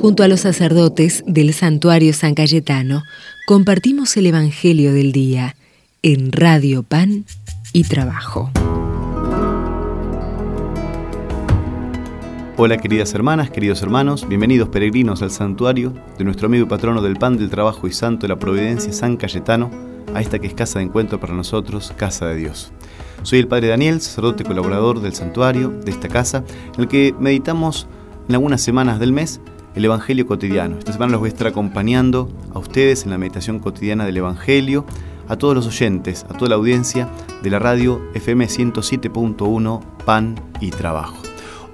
Junto a los sacerdotes del santuario San Cayetano, compartimos el Evangelio del Día en Radio Pan y Trabajo. Hola queridas hermanas, queridos hermanos, bienvenidos peregrinos al santuario de nuestro amigo y patrono del pan, del trabajo y santo de la providencia San Cayetano, a esta que es casa de encuentro para nosotros, casa de Dios. Soy el Padre Daniel, sacerdote colaborador del santuario, de esta casa, en el que meditamos en algunas semanas del mes el Evangelio cotidiano. Esta semana los voy a estar acompañando a ustedes en la meditación cotidiana del Evangelio, a todos los oyentes, a toda la audiencia de la radio FM 107.1 Pan y Trabajo.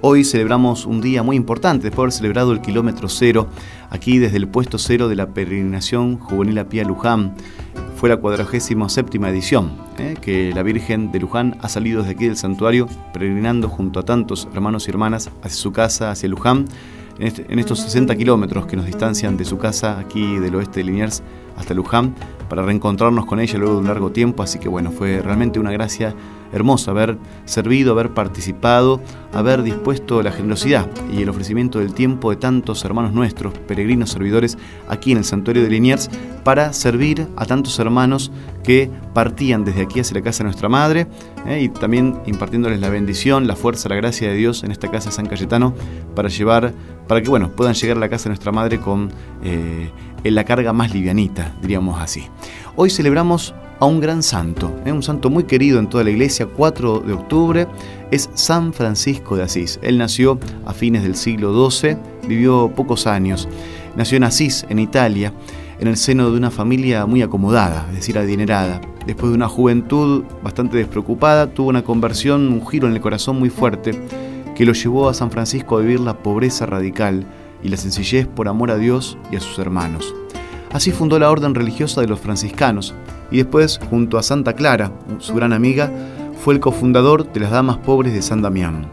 Hoy celebramos un día muy importante, después de haber celebrado el kilómetro cero, aquí desde el puesto cero de la peregrinación juvenil a Pía Luján. Fue la 47 edición, ¿eh? que la Virgen de Luján ha salido desde aquí del santuario, peregrinando junto a tantos hermanos y hermanas hacia su casa, hacia Luján, este, en, estos 60 kilómetros que nos distancian de su casa aquí del oeste de Liniers hasta Luján, para reencontrarnos con ella luego de un largo tiempo, así que bueno, fue realmente una gracia hermosa haber servido, haber participado, haber dispuesto la generosidad y el ofrecimiento del tiempo de tantos hermanos nuestros, peregrinos servidores, aquí en el santuario de Liniers, para servir a tantos hermanos que partían desde aquí hacia la casa de nuestra Madre eh, y también impartiéndoles la bendición, la fuerza, la gracia de Dios en esta casa de San Cayetano para llevar, para que bueno, puedan llegar a la casa de nuestra Madre con eh, la carga más livianita, diríamos así. Hoy celebramos a un gran santo, ¿eh? un santo muy querido en toda la iglesia, 4 de octubre, es San Francisco de Asís. Él nació a fines del siglo XII, vivió pocos años. Nació en Asís, en Italia, en el seno de una familia muy acomodada, es decir, adinerada. Después de una juventud bastante despreocupada, tuvo una conversión, un giro en el corazón muy fuerte, que lo llevó a San Francisco a vivir la pobreza radical y la sencillez por amor a Dios y a sus hermanos. Así fundó la orden religiosa de los franciscanos y después, junto a Santa Clara, su gran amiga, fue el cofundador de las Damas Pobres de San Damián.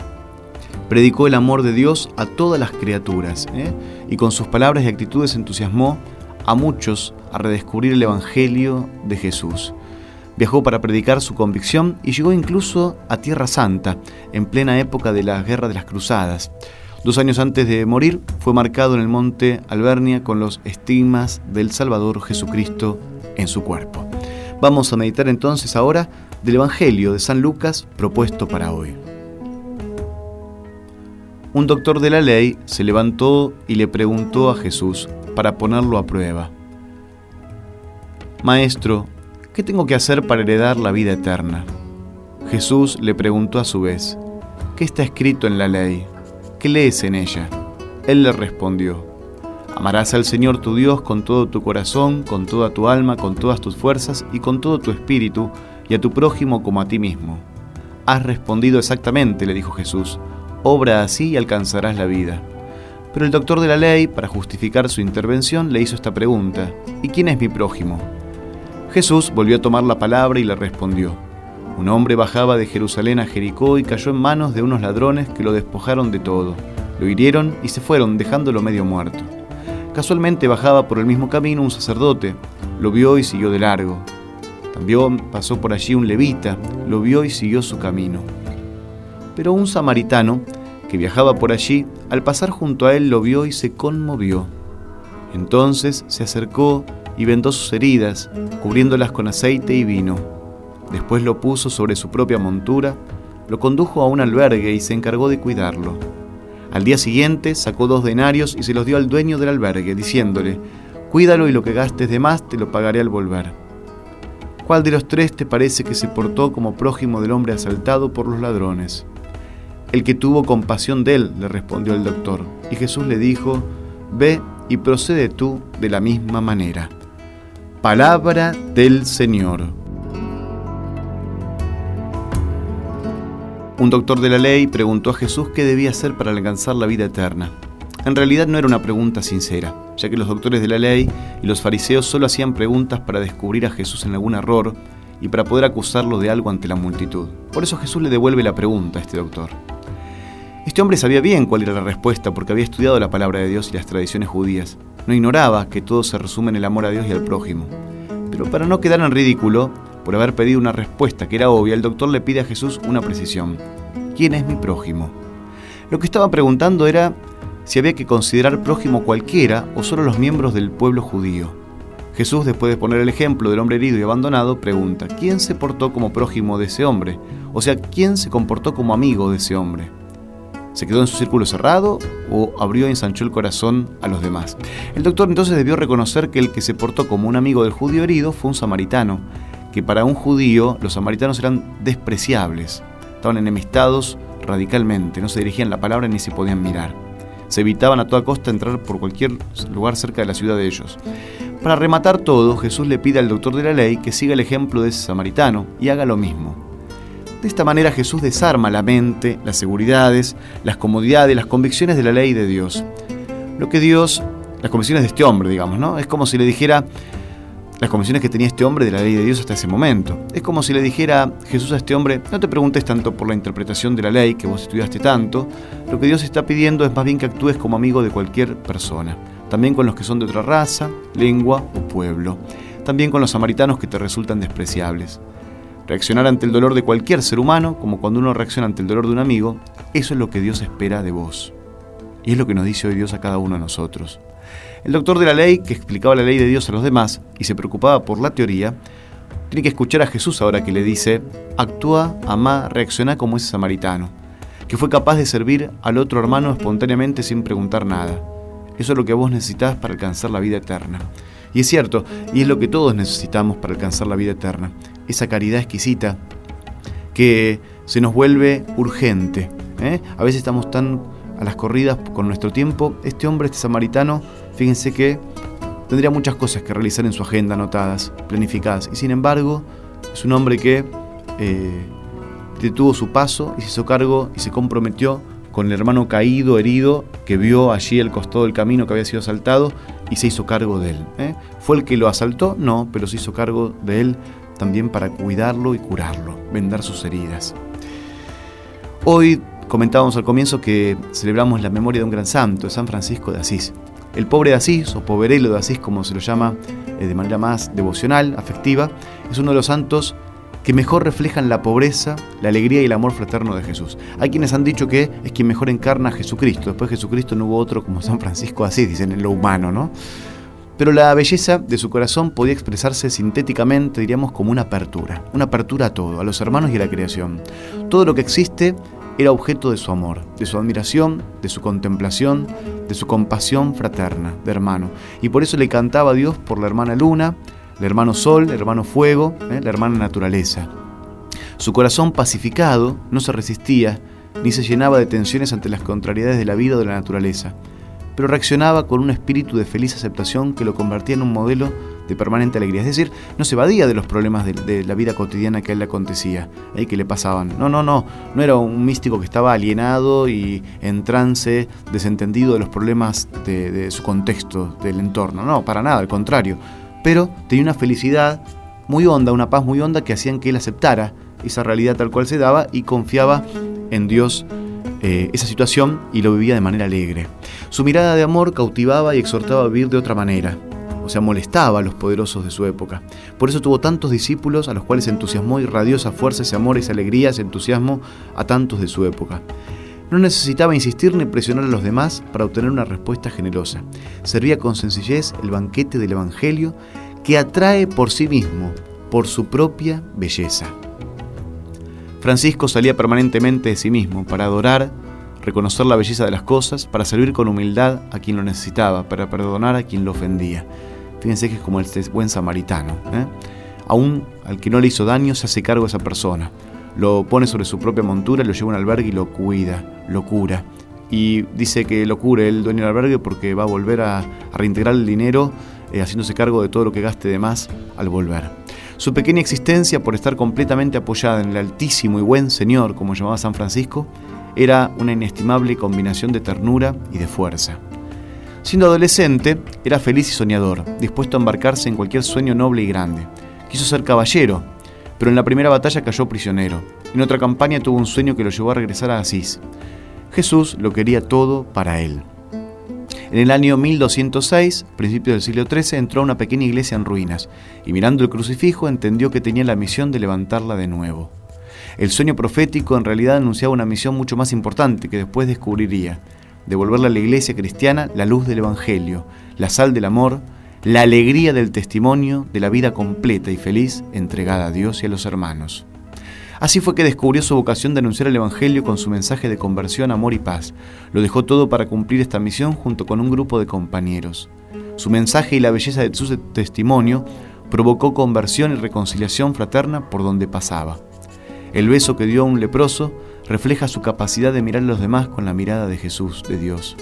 Predicó el amor de Dios a todas las criaturas ¿eh? y con sus palabras y actitudes entusiasmó a muchos a redescubrir el Evangelio de Jesús. Viajó para predicar su convicción y llegó incluso a Tierra Santa, en plena época de la Guerra de las Cruzadas. Dos años antes de morir, fue marcado en el monte Albernia con los estigmas del Salvador Jesucristo en su cuerpo. Vamos a meditar entonces ahora del Evangelio de San Lucas propuesto para hoy. Un doctor de la ley se levantó y le preguntó a Jesús para ponerlo a prueba. Maestro, ¿qué tengo que hacer para heredar la vida eterna? Jesús le preguntó a su vez, ¿qué está escrito en la ley? ¿Qué lees en ella? Él le respondió, Amarás al Señor tu Dios con todo tu corazón, con toda tu alma, con todas tus fuerzas y con todo tu espíritu, y a tu prójimo como a ti mismo. Has respondido exactamente, le dijo Jesús, obra así y alcanzarás la vida. Pero el doctor de la ley, para justificar su intervención, le hizo esta pregunta, ¿y quién es mi prójimo? Jesús volvió a tomar la palabra y le respondió, un hombre bajaba de Jerusalén a Jericó y cayó en manos de unos ladrones que lo despojaron de todo. Lo hirieron y se fueron, dejándolo medio muerto. Casualmente bajaba por el mismo camino un sacerdote, lo vio y siguió de largo. También pasó por allí un levita, lo vio y siguió su camino. Pero un samaritano, que viajaba por allí, al pasar junto a él lo vio y se conmovió. Entonces se acercó y vendó sus heridas, cubriéndolas con aceite y vino Después lo puso sobre su propia montura, lo condujo a un albergue y se encargó de cuidarlo. Al día siguiente sacó dos denarios y se los dio al dueño del albergue, diciéndole, Cuídalo y lo que gastes de más te lo pagaré al volver. ¿Cuál de los tres te parece que se portó como prójimo del hombre asaltado por los ladrones? El que tuvo compasión de él, le respondió el doctor. Y Jesús le dijo, Ve y procede tú de la misma manera. Palabra del Señor. Un doctor de la ley preguntó a Jesús qué debía hacer para alcanzar la vida eterna. En realidad no era una pregunta sincera, ya que los doctores de la ley y los fariseos solo hacían preguntas para descubrir a Jesús en algún error y para poder acusarlo de algo ante la multitud. Por eso Jesús le devuelve la pregunta a este doctor. Este hombre sabía bien cuál era la respuesta porque había estudiado la palabra de Dios y las tradiciones judías. No ignoraba que todo se resume en el amor a Dios y al prójimo. Pero para no quedar en ridículo, por haber pedido una respuesta que era obvia, el doctor le pide a Jesús una precisión. ¿Quién es mi prójimo? Lo que estaba preguntando era si había que considerar prójimo cualquiera o solo los miembros del pueblo judío. Jesús, después de poner el ejemplo del hombre herido y abandonado, pregunta, ¿quién se portó como prójimo de ese hombre? O sea, ¿quién se comportó como amigo de ese hombre? ¿Se quedó en su círculo cerrado o abrió y ensanchó el corazón a los demás? El doctor entonces debió reconocer que el que se portó como un amigo del judío herido fue un samaritano, que para un judío los samaritanos eran despreciables, estaban enemistados radicalmente, no se dirigían la palabra ni se podían mirar. Se evitaban a toda costa entrar por cualquier lugar cerca de la ciudad de ellos. Para rematar todo, Jesús le pide al doctor de la ley que siga el ejemplo de ese samaritano y haga lo mismo. De esta manera Jesús desarma la mente, las seguridades, las comodidades, las convicciones de la ley de Dios. Lo que Dios, las convicciones de este hombre, digamos, ¿no? Es como si le dijera las convicciones que tenía este hombre de la ley de Dios hasta ese momento. Es como si le dijera Jesús a este hombre, no te preguntes tanto por la interpretación de la ley que vos estudiaste tanto, lo que Dios está pidiendo es más bien que actúes como amigo de cualquier persona, también con los que son de otra raza, lengua o pueblo, también con los samaritanos que te resultan despreciables. Reaccionar ante el dolor de cualquier ser humano, como cuando uno reacciona ante el dolor de un amigo, eso es lo que Dios espera de vos. Y es lo que nos dice hoy Dios a cada uno de nosotros. El doctor de la ley, que explicaba la ley de Dios a los demás y se preocupaba por la teoría, tiene que escuchar a Jesús ahora que le dice, actúa, ama, reacciona como ese samaritano, que fue capaz de servir al otro hermano espontáneamente sin preguntar nada. Eso es lo que vos necesitas para alcanzar la vida eterna. Y es cierto, y es lo que todos necesitamos para alcanzar la vida eterna esa caridad exquisita que se nos vuelve urgente. ¿eh? A veces estamos tan a las corridas con nuestro tiempo. Este hombre, este samaritano, fíjense que tendría muchas cosas que realizar en su agenda anotadas, planificadas. Y sin embargo, es un hombre que eh, detuvo su paso y se hizo cargo y se comprometió con el hermano caído, herido, que vio allí el costado del camino que había sido asaltado y se hizo cargo de él. ¿eh? ¿Fue el que lo asaltó? No, pero se hizo cargo de él también para cuidarlo y curarlo, vendar sus heridas. Hoy comentábamos al comienzo que celebramos la memoria de un gran santo, San Francisco de Asís. El pobre de Asís, o poverelo de Asís, como se lo llama eh, de manera más devocional, afectiva, es uno de los santos que mejor reflejan la pobreza, la alegría y el amor fraterno de Jesús. Hay quienes han dicho que es quien mejor encarna a Jesucristo. Después de Jesucristo no hubo otro como San Francisco de Asís, dicen en lo humano, ¿no? pero la belleza de su corazón podía expresarse sintéticamente, diríamos, como una apertura, una apertura a todo, a los hermanos y a la creación. Todo lo que existe era objeto de su amor, de su admiración, de su contemplación, de su compasión fraterna, de hermano. Y por eso le cantaba a Dios por la hermana luna, el hermano sol, el hermano fuego, ¿eh? la hermana naturaleza. Su corazón pacificado no se resistía ni se llenaba de tensiones ante las contrariedades de la vida o de la naturaleza pero reaccionaba con un espíritu de feliz aceptación que lo convertía en un modelo de permanente alegría. Es decir, no se evadía de los problemas de, la vida cotidiana que a él le acontecía, ahí que le pasaban. No, no, no, no era un místico que estaba alienado y en trance, desentendido de los problemas de, de su contexto, del entorno. No, para nada, al contrario. Pero tenía una felicidad muy honda, una paz muy honda que hacían que él aceptara esa realidad tal cual se daba y confiaba en Dios eh, esa situación y lo vivía de manera alegre. Su mirada de amor cautivaba y exhortaba a vivir de otra manera, o sea, molestaba a los poderosos de su época. Por eso tuvo tantos discípulos a los cuales entusiasmó y radió esa fuerza, ese amor, esa alegría, entusiasmo a tantos de su época. No necesitaba insistir ni presionar a los demás para obtener una respuesta generosa. Servía con sencillez el banquete del Evangelio que atrae por sí mismo, por su propia belleza. Francisco salía permanentemente de sí mismo para adorar, reconocer la belleza de las cosas, para servir con humildad a quien lo necesitaba, para perdonar a quien lo ofendía. Fíjense que es como el buen samaritano. ¿eh? Aún al que no le hizo daño se hace cargo de esa persona. Lo pone sobre su propia montura, lo lleva a un albergue y lo cuida, lo cura. Y dice que lo cure el dueño del albergue porque va a volver a, reintegrar el dinero eh, haciéndose cargo de todo lo que gaste de más al volver. Su pequeña existencia, por estar completamente apoyada en el altísimo y buen Señor, como llamaba San Francisco, era una inestimable combinación de ternura y de fuerza. Siendo adolescente, era feliz y soñador, dispuesto a embarcarse en cualquier sueño noble y grande. Quiso ser caballero, pero en la primera batalla cayó prisionero. En otra campaña tuvo un sueño que lo llevó a regresar a Asís. Jesús lo quería todo para él. En el año 1206, principios del siglo XIII, entró a una pequeña iglesia en ruinas y mirando el crucifijo entendió que tenía la misión de levantarla de nuevo. El sueño profético en realidad anunciaba una misión mucho más importante que después descubriría, devolverle a la iglesia cristiana la luz del Evangelio, la sal del amor, la alegría del testimonio de la vida completa y feliz entregada a Dios y a los hermanos. Así fue que descubrió su vocación de anunciar el Evangelio con su mensaje de conversión, amor y paz. Lo dejó todo para cumplir esta misión junto con un grupo de compañeros. Su mensaje y la belleza de su testimonio provocó conversión y reconciliación fraterna por donde pasaba. El beso que dio a un leproso refleja su capacidad de mirar a los demás con la mirada de Jesús, de Dios.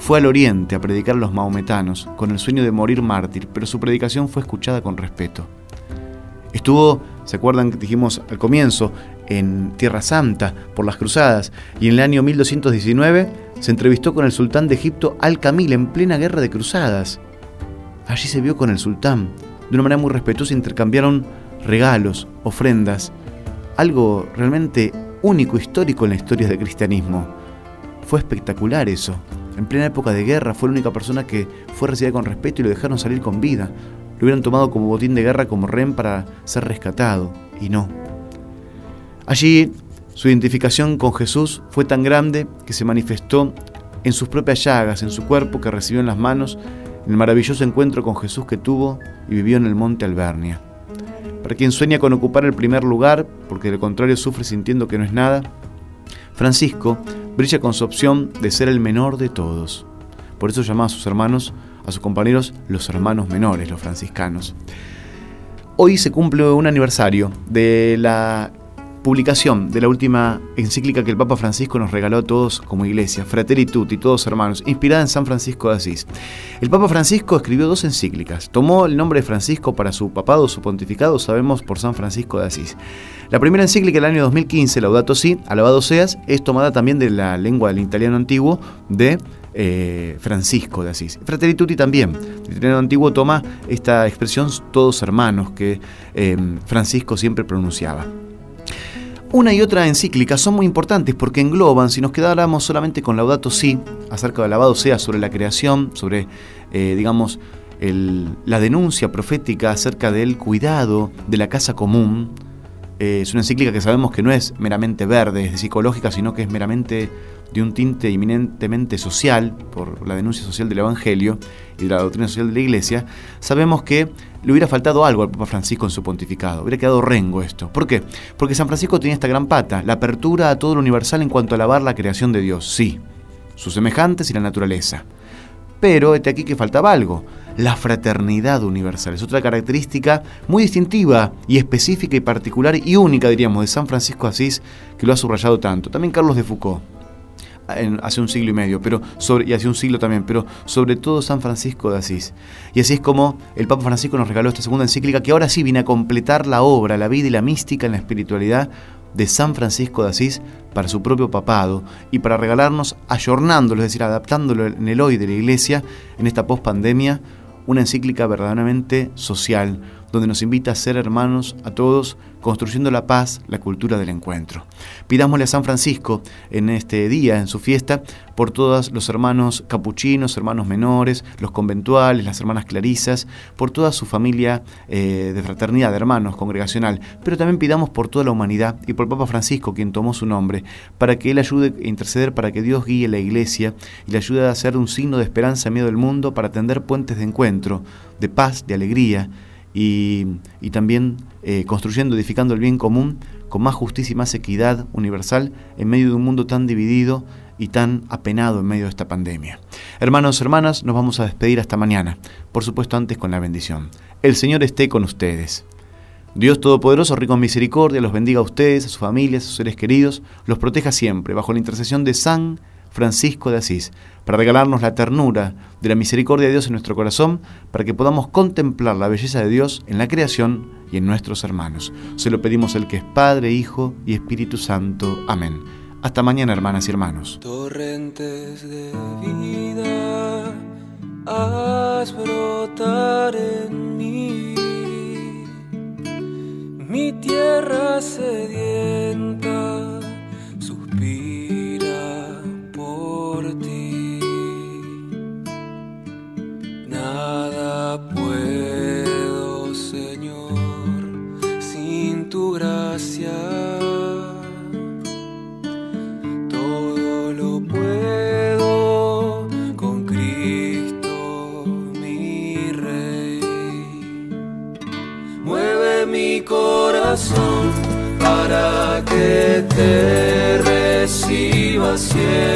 Fue al oriente a predicar a los maometanos con el sueño de morir mártir, pero su predicación fue escuchada con respeto. Estuvo, ¿se acuerdan que dijimos al comienzo, en Tierra Santa por las cruzadas y en el año 1219 se entrevistó con el sultán de Egipto Al-Kamil en plena guerra de cruzadas. Allí se vio con el sultán. De una manera muy respetuosa intercambiaron regalos, ofrendas, algo realmente único, histórico en la historia del cristianismo. Fue espectacular eso. En plena época de guerra fue la única persona que fue recibida con respeto y lo dejaron salir con vida. Lo hubieran tomado como botín de guerra, como rem para ser rescatado, y no. Allí su identificación con Jesús fue tan grande que se manifestó en sus propias llagas, en su cuerpo que recibió en las manos, en el maravilloso encuentro con Jesús que tuvo y vivió en el monte Albernia. Para quien sueña con ocupar el primer lugar, porque de lo contrario sufre sintiendo que no es nada, Francisco brilla con su opción de ser el menor de todos. Por eso llama a sus hermanos, a sus compañeros, los hermanos menores, los franciscanos. Hoy se cumple un aniversario de la publicación de la última encíclica que el Papa Francisco nos regaló a todos como iglesia, Fratelli Tutti, todos hermanos, inspirada en San Francisco de Asís. El Papa Francisco escribió dos encíclicas. Tomó el nombre de Francisco para su papado, su pontificado, sabemos por San Francisco de Asís. La primera encíclica del año 2015, Laudato Si, Alabado Seas, es tomada también de la lengua del italiano antiguo de eh, Francisco de Asís. Fratelli Tutti también. El italiano antiguo toma esta expresión todos hermanos que eh, Francisco siempre pronunciaba. Una y otra encíclica son muy importantes porque engloban, si nos quedáramos solamente con Laudato Si, acerca del lavado sea sobre la creación, sobre, eh, digamos, la denuncia profética acerca del cuidado de la casa común, eh, es una encíclica que sabemos que no es meramente verde, es psicológica, sino que es meramente de un tinte eminentemente social, por la denuncia social del Evangelio y de la doctrina social de la Iglesia, sabemos que le hubiera faltado algo al Papa Francisco en su pontificado, hubiera quedado rengo esto. ¿Por qué? Porque San Francisco tenía esta gran pata, la apertura a todo lo universal en cuanto a alabar la creación de Dios, sí, sus semejantes y la naturaleza. Pero este aquí que faltaba algo, la fraternidad universal. Es otra característica muy distintiva y específica y particular y única, diríamos, de San Francisco Asís, que lo ha subrayado tanto. También Carlos de Foucault, hace un siglo y medio, pero y hace un siglo también, pero sobre todo San Francisco de Asís. Y así es como el Papa Francisco nos regaló esta segunda encíclica, que ahora sí viene a completar la obra, la vida y la mística en la espiritualidad de San Francisco de Asís para su propio papado y para regalarnos, ayornándolo, es decir, adaptándolo en el hoy de la Iglesia, en esta pospandemia, una encíclica verdaderamente social, donde nos invita a ser hermanos a todos, construyendo la paz, la cultura del encuentro. Pidámosle a San Francisco en este día, en su fiesta, por todos los hermanos capuchinos, hermanos menores, los conventuales, las hermanas clarisas, por toda su familia eh, de fraternidad, de hermanos, congregacional, pero también pidamos por toda la humanidad y por Papa Francisco, quien tomó su nombre, para que él ayude a interceder para que Dios guíe la iglesia y le ayude a hacer un signo de esperanza en medio del mundo para tender puentes de encuentro, de paz, de alegría, y, también eh, construyendo, edificando el bien común con más justicia y más equidad universal en medio de un mundo tan dividido y tan apenado en medio de esta pandemia. Hermanos, hermanas, nos vamos a despedir hasta mañana, por supuesto antes con la bendición. El Señor esté con ustedes. Dios Todopoderoso, rico en misericordia, los bendiga a ustedes, a sus familias, a sus seres queridos, los proteja siempre, bajo la intercesión de San Francisco de Asís, para regalarnos la ternura de la misericordia de Dios en nuestro corazón, para que podamos contemplar la belleza de Dios en la creación y en nuestros hermanos. Se lo pedimos el que es Padre, Hijo y Espíritu Santo. Amén. Hasta mañana, hermanas y hermanos. Torrentes de vida, haz brotar en mí, mi tierra sedienta te reciba siempre.